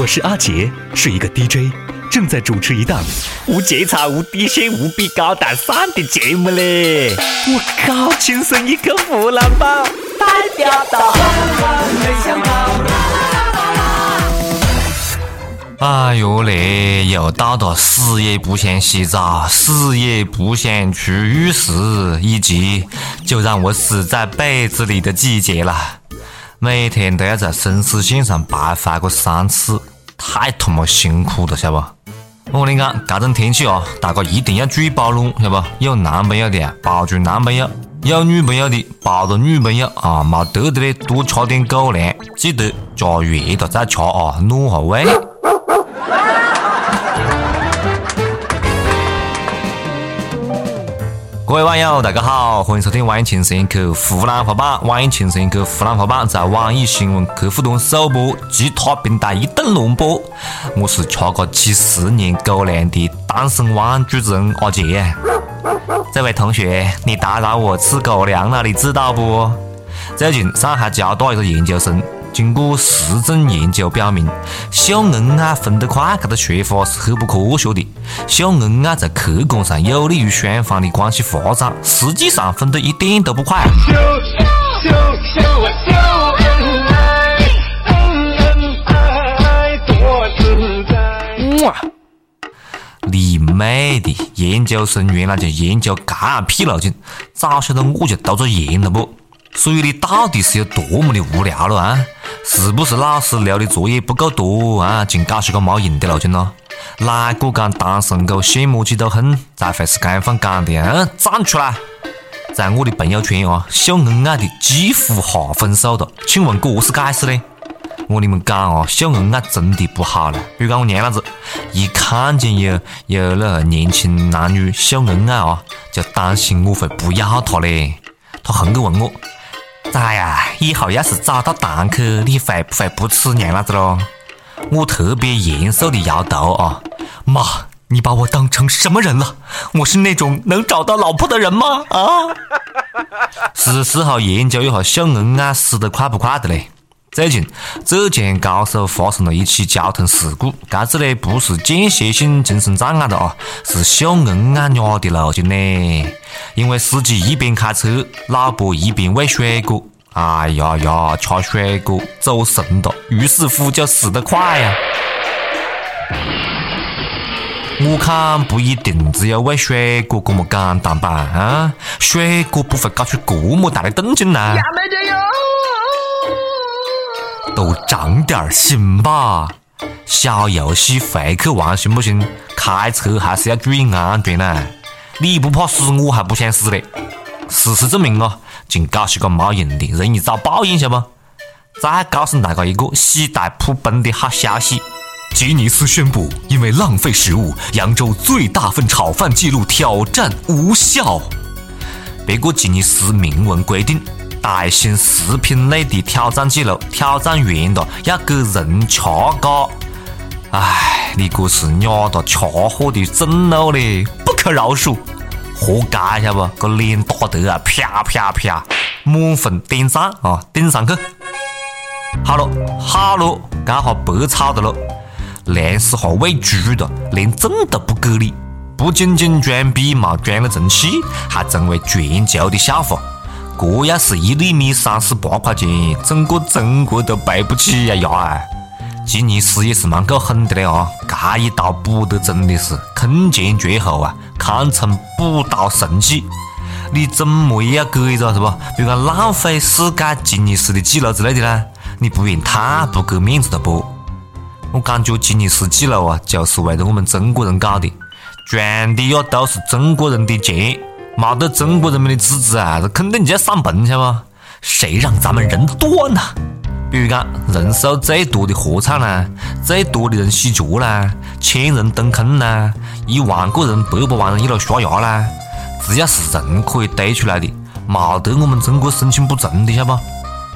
我是阿杰，是一个 DJ，正在主持一档无节操、无底线、无比高大上的节目嘞！我靠，亲生一个湖南宝，代表到。哎呦嘞，又到了死也不想洗澡、死也不想去浴室，以及就让我死在被子里的季节了。每天都要在生死线上徘徊个三次，太他妈辛苦了，晓得不？我跟你讲，这种天气哦，大家一定要注意保暖，晓得不？有男朋友的，抱住男朋友；有女朋友的，抱着女朋友啊。没得的嘞，多吃点狗粮，记得加热了再吃啊，暖下胃。各位网友，大家好，欢迎收听网易轻松一刻湖南话版。网易轻松一刻湖南话版在网易新闻客户端首播，其他平台一顿乱播。我是吃过几十年狗粮的单身汪主持人阿杰。这位同学，你打扰我吃狗粮了，你知道不？最近上海交大一个研究生。经过实证研究表明，秀恩爱分得快，这个说法是很不科学的。秀恩爱在客观上有利于双方的关系发展，实际上分得一点都不快。秀秀秀秀恩爱，恩爱多自在。哇！你妹的，研究生原来就研究这屁路径，早晓得我就读着研了不？所以你到底是有多么的无聊了啊？是不是老师留的作业不够多啊？净搞些个没用的路径咯？哪个讲单身狗羡慕嫉妒恨才会是官方讲的啊？站出来！在我的朋友圈啊，秀恩爱的几乎哈分手了。请问何是解释呢？我跟你们讲啊，秀恩爱真的不好了。比如讲我娘老子，一看见有有那年轻男女秀恩爱啊，就担心我会不要他嘞。他横个问我。咋呀？以后要是找到堂客，你会不会不吃娘老子咯？我特别严肃的摇头啊！妈，你把我当成什么人了？我是那种能找到老婆的人吗？啊！是时候研究一下秀恩爱死得快不快的嘞。最近，浙江高速发生了一起交通事故，这次呢不是间歇性精神障碍的啊，是秀恩爱俩的路径呢。因为司机一边开车，老婆一边喂水果，哎呀呀，吃水果走神了，于是乎就死得快呀。我看不一定只有喂水果这么简单吧？啊，水果不会搞出这么大的动静来。都长点心吧，小游戏会去玩行不行？开车还是要注意安全呢。你不怕死，我还不想死嘞。事实证明啊，净搞些个没用的，容易遭报应，晓不？再告诉大家一个喜大普奔的好消息：吉尼斯宣布，因为浪费食物，扬州最大份炒饭记录挑战无效。别个吉尼斯明文规定。大型食品类的挑战记录，挑战完了要给人吃嘎。唉，你这是惹到吃货的震怒嘞，不可饶恕，活该晓得不？个脸打得啊，啪啪啪，满分点赞啊，顶上去。好了，好了，这下白吵的了，粮食哈喂猪了，连证都不给你，不仅仅装逼没装了成器，还成为全球的笑话。这要是一粒米三十八块钱，整个中国都赔不起呀呀！吉尼斯也是蛮够狠的嘞啊！这一刀补得真的是空前绝后啊，堪称补刀神器。你怎么也要给一个是吧？比如讲浪费世界吉尼斯的记录之类的呢？你不然太不给面子了不？我感觉吉尼斯记录啊，就是为了我们中国人搞的，赚的呀都是中国人的钱。没得中国人民的支持啊，这肯定就要上坟，晓得不？谁让咱们人多呢？比如讲，人数最多的合唱啦，最多的人洗脚啦，千人蹲坑啦，一万个人、百把万人一路刷牙啦，只要是人可以堆出来的，没得我们中国申请不成的，晓得不？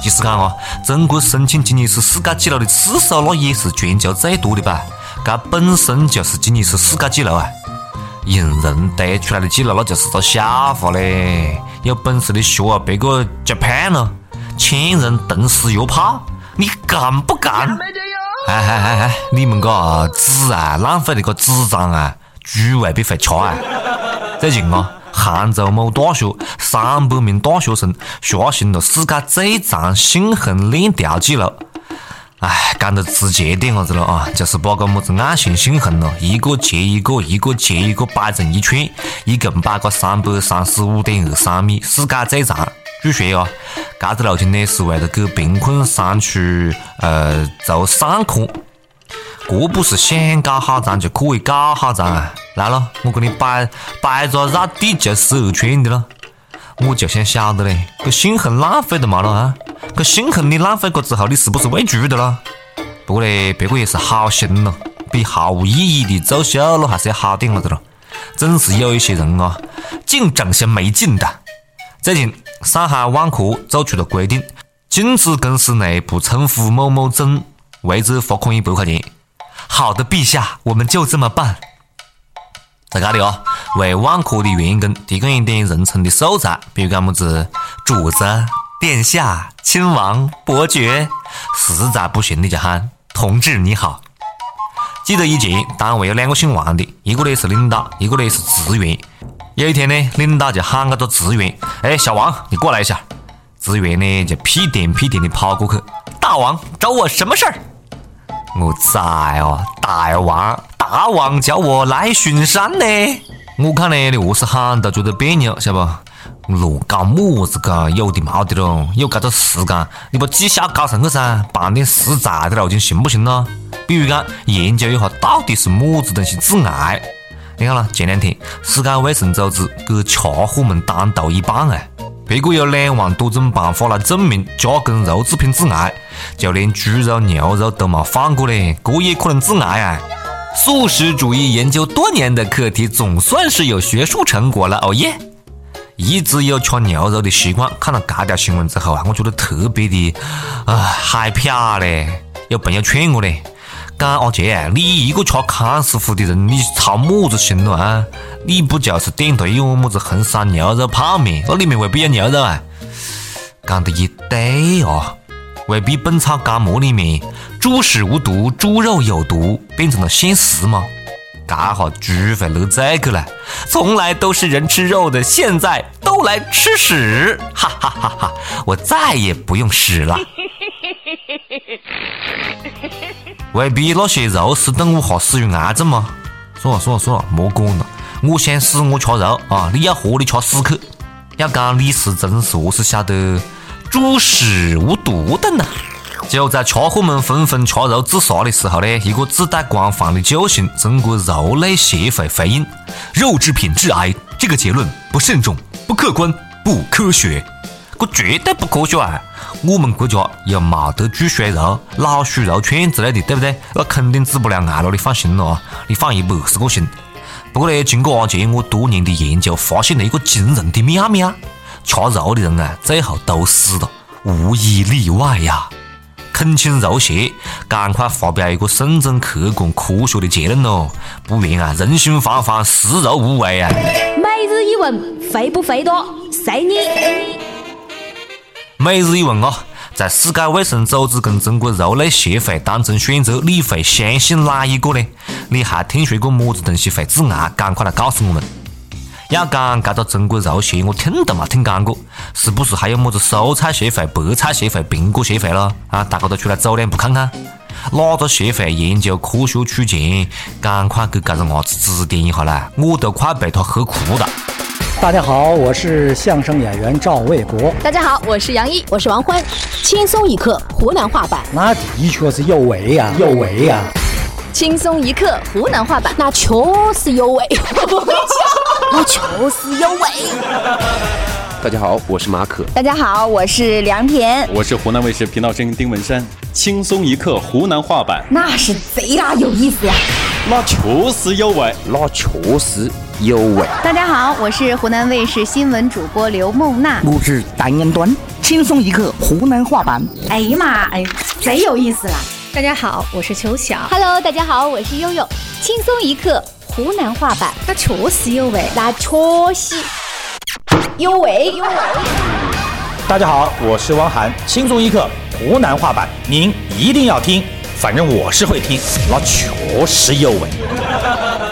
即使讲啊，中国申请吉尼斯世界纪录的次数那也是全球最多的吧？这本身就是吉尼斯世界纪录啊！用人堆出来的记录，那就是个笑话嘞！有本事你学啊别个加胖了，千人同时又怕，你敢不敢？哎哎哎哎，你们个纸啊，浪费那个纸张啊，猪未必会吃啊。最近啊，杭州某大学三百名大学生刷新了世界最长信封链条记录。哎，讲得直接点伢子了啊，就是把个么子爱心信封咯，一个接一个，一个接一个摆成一串，一共摆个三百三十五点二三米，世界最长。据说啊，这个路径呢是为了给贫困山区呃做善款。这不是想搞好长就可以搞好长啊！来了，我给你摆摆个绕地球十二圈的了。我就想晓得嘞，这信封浪费的嘛了啊？这信封你浪费过之后，你是不是喂猪的了？不过嘞，别个也是好心咯，比毫无意义的作秀咯还是要好点了的了。总是有一些人啊，净整些没劲的。最近，上海万科做出了规定，禁止公司内部称呼某某总，违者罚款一百块钱。好的，陛下，我们就这么办。在这里哦，为万科的员工提供一点人称的素材，比如讲么子主子、殿下、亲王、伯爵，实在不行你就喊同志你好。记得以前单位有两个姓王的，一个呢是领导，一个呢是职员。有一天呢，领导就喊那个职员：“哎，小王，你过来一下。”职员呢就屁颠屁颠的跑过去：“大王找我什么事儿？”我在哦，大王，大王叫我来巡山呢。我看呢，你何是喊都觉得别扭，晓得不？乱搞么子噶？有的没的咯，有这个时间，你把绩效搞上去噻，办点实在的路径行不行咯？比如讲，研究一下到底是么子东西致癌。你看啦，前两天世界卫生组织给吃货们单独一棒哎。别个有两万多种办法来证明加工肉制品致癌，就连猪肉、牛肉都没放过嘞，这也可能致癌啊！素食主义研究多年的课题总算是有学术成果了，哦耶！一直有吃牛肉的习惯，看了这条新闻之后啊，我觉得特别的啊害怕嘞。有朋友劝我嘞。讲阿杰，你一个吃康师傅的人，你操么子心了啊？你不就是点头一碗么子红烧牛肉泡面，那里面未必有牛肉啊？讲的也对哦，未必《本草纲目》里面猪屎无毒，猪肉有毒变成了现实吗？这下猪会乐这个了，从来都是人吃肉的，现在都来吃屎，哈哈哈哈！我再也不用屎了。未必那些肉食动物哈死于癌症吗？算了算了算了，莫管了。我想死我吃肉啊，你要活你吃屎去。要讲李时珍是何是晓得猪屎无毒的呢？就在吃货们纷纷吃肉自杀的时候呢，一个自带光环的救星——中国肉类协会回应：肉制品致癌这个结论不慎重、不客观、不科学。这绝对不科学啊！我们国家又冇得猪血肉、老鼠肉串之类的，对不对？那肯定治不了癌了，你放心了啊！你放一百二十个心。不过呢，经过阿杰我多年的研究，发现了一个惊人的妙秘啊！吃肉的人啊，最后都死了，无一例外呀！恳请肉协赶快发表一个慎重、客观、科学的结论咯，不然啊，人心惶惶，食肉无味啊！每日一问，肥不肥多？随你。每日一问啊，在世界卫生组织跟中国肉类协会当中选择，你会相信哪一个呢？你还听说过么子东西会致癌？赶快来告诉我们！要讲这个中国肉协，我听都没听讲过，是不是还有么子蔬菜协会、白菜协会、苹果协会了？啊，大家都出来走两步看看，哪个协会研究科学取钱？赶快给这个伢子指点一下啦！我都快被他喝哭了。大家好，我是相声演员赵卫国。大家好，我是杨毅，我是王欢。轻松一刻湖南话版，那的确是有为呀，有为呀。轻松一刻湖南话版，那确实有味。那确实有味。大家好，我是马可。大家好，我是梁田。我是湖南卫视频道声音丁文山。轻松一刻湖南话版，那是贼拉有意思呀。那确实有味，那确实。有味。大家好，我是湖南卫视新闻主播刘梦娜。我是单言端，轻松一刻湖南话版。哎呀妈，哎，贼有意思啦！大家好，我是邱晓。Hello，大家好，我是悠悠。轻松一刻湖南话版，那确实有味，那确实有味有味。大家好，我是汪涵。轻松一刻湖南话版，您一定要听。反正我是会听，那确实有味。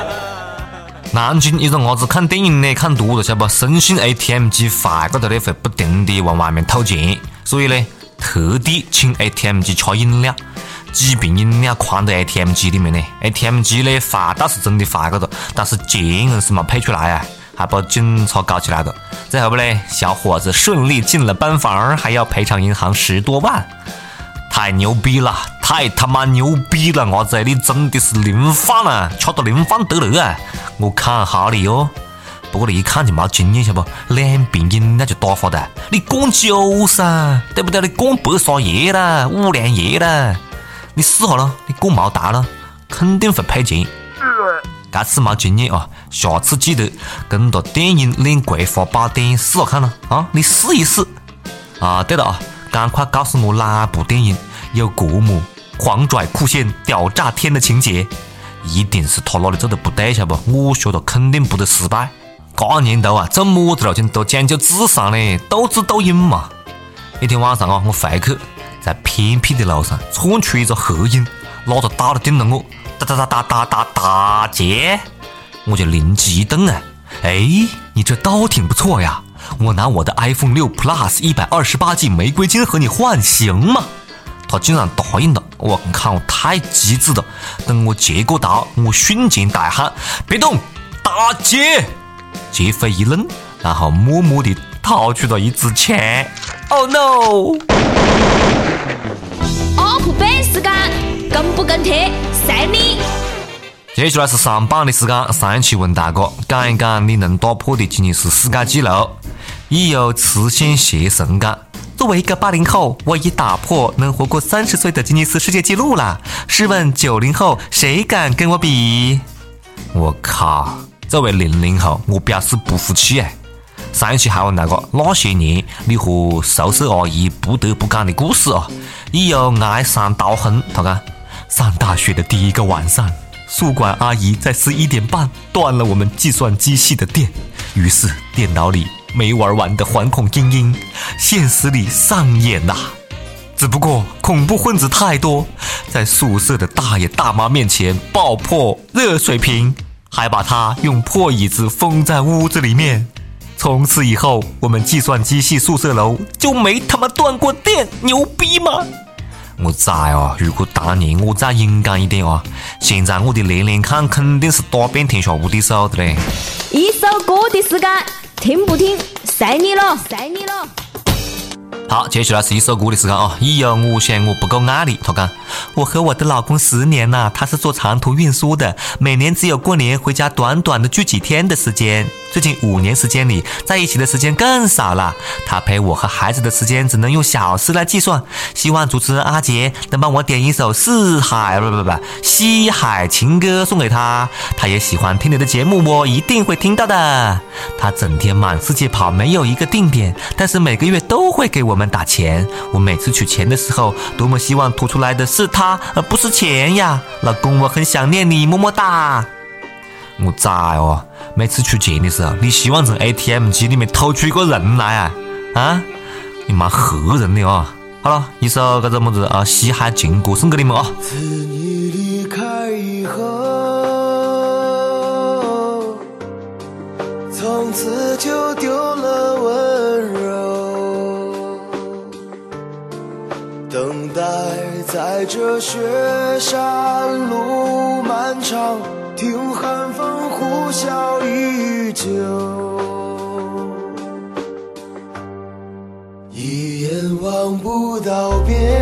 南京一个伢子看电影呢，看多了，晓得不？深信 ATM 机坏个头呢会不停地往外面吐钱，所以呢，特地请 ATM 机吃饮料，几瓶饮料框在 ATM 机里面呢。ATM 机呢坏倒是真的坏个头，但是钱硬是没配出来啊，还把警察搞起来了。最后不嘞，小伙子顺利进了班房，还要赔偿银行十多万，太牛逼了！太他妈牛逼了，伢子，你真的是灵贩啊，吃到灵贩得了啊！我看哈你哟，不过你一看就没经验，晓不？两瓶饮料就打发的，你灌酒噻，对不对？你灌白沙叶啦，五粮液啦，你试下咯，你灌毛大了，肯定会赔钱。这次没经验啊，下次记得跟着电影练葵花宝典试下看咯啊！你试一试啊！对了啊，赶快告诉我哪部电影有国母狂拽酷炫、屌炸天的情节？一定是他哪里做的不对，晓得不？我说的肯定不得失败。这年头啊，做么子事情都讲究智商嘞，斗智斗勇嘛。一天晚上啊，我回去在偏僻的路上窜出一个黑影，拉着刀来盯着我。打打打打打打劫！我就灵机一动啊，哎，你这刀挺不错呀，我拿我的 iPhone 六 Plus 一百二十八 G 玫瑰金和你换行吗？他竟然答应了，我靠，太机智了！等我接过刀，我瞬间大喊：“别动，打劫！”劫匪一愣，然后默默地掏出了一支枪。Oh no！阿普贝时间，跟不跟贴？赛你！接下来是上榜的时间，上一期问大哥讲一讲你能打破的吉尼斯世界纪录。已有磁性邪神感。作为一个八零后，我已打破能活过三十岁的吉尼斯世界纪录了。试问九零后，谁敢跟我比？我靠！作为零零后，我表示不服气哎。上一期还问大家那些年你和宿舍阿姨不得不讲的故事啊。已有爱山刀痕，他讲。上大学的第一个晚上，宿管阿姨在十一点半断了我们计算机系的电，于是电脑里没玩完的惶恐精英，现实里上演呐。只不过恐怖分子太多，在宿舍的大爷大妈面前爆破热水瓶，还把他用破椅子封在屋子里面。从此以后，我们计算机系宿舍楼就没他妈断过电，牛逼吗？我在啊！如果当年我再勇敢一点啊，现在我的连连看肯定是打遍天下无敌手的嘞。一首歌的时间，听不听？随你了，随你了。好，接下来是一首歌的时间啊！一有我想我不够爱你，他讲我和我的老公十年了，他是做长途运输的，每年只有过年回家短短的聚几天的时间。最近五年时间里，在一起的时间更少了。他陪我和孩子的时间只能用小时来计算。希望主持人阿杰能帮我点一首四海不不不西海情歌送给他。他也喜欢听你的节目，我一定会听到的。他整天满世界跑，没有一个定点，但是每个月都会给我们打钱。我每次取钱的时候，多么希望吐出来的是他，而不是钱呀！老公，我很想念你，么么哒。我在哦。每次取钱的时候，你希望从 ATM 机里面吐出一个人来啊？啊，你妈吓人的啊！好了，一首这个么子啊嘻哈情歌送给你们啊。自你离开以后，从此就丢了温柔，等待在这雪山路漫长。听寒笑依旧，一眼望不到边。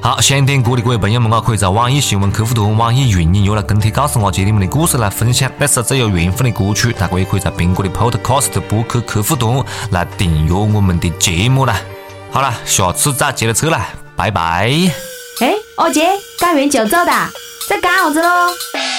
好，想点歌的各位朋友们啊，可以在网易新闻客户端、网易云音乐来跟帖告诉我接你们的故事来分享。那是最有缘分的歌曲，大家也可以在苹果的 Podcast 播客客户端来订阅我们的节目啦。好了，下次再接着扯啦，拜拜。哎，二姐，干完就走哒。在干啥子咯。